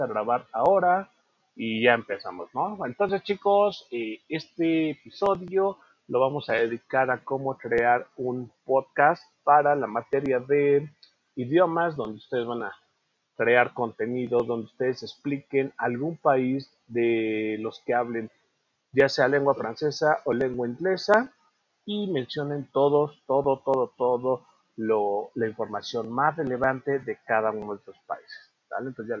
a grabar ahora y ya empezamos, ¿no? Entonces chicos, eh, este episodio lo vamos a dedicar a cómo crear un podcast para la materia de idiomas, donde ustedes van a crear contenido, donde ustedes expliquen algún país de los que hablen, ya sea lengua francesa o lengua inglesa, y mencionen todos, todo, todo, todo lo, la información más relevante de cada uno de estos países. ¿vale? Entonces ya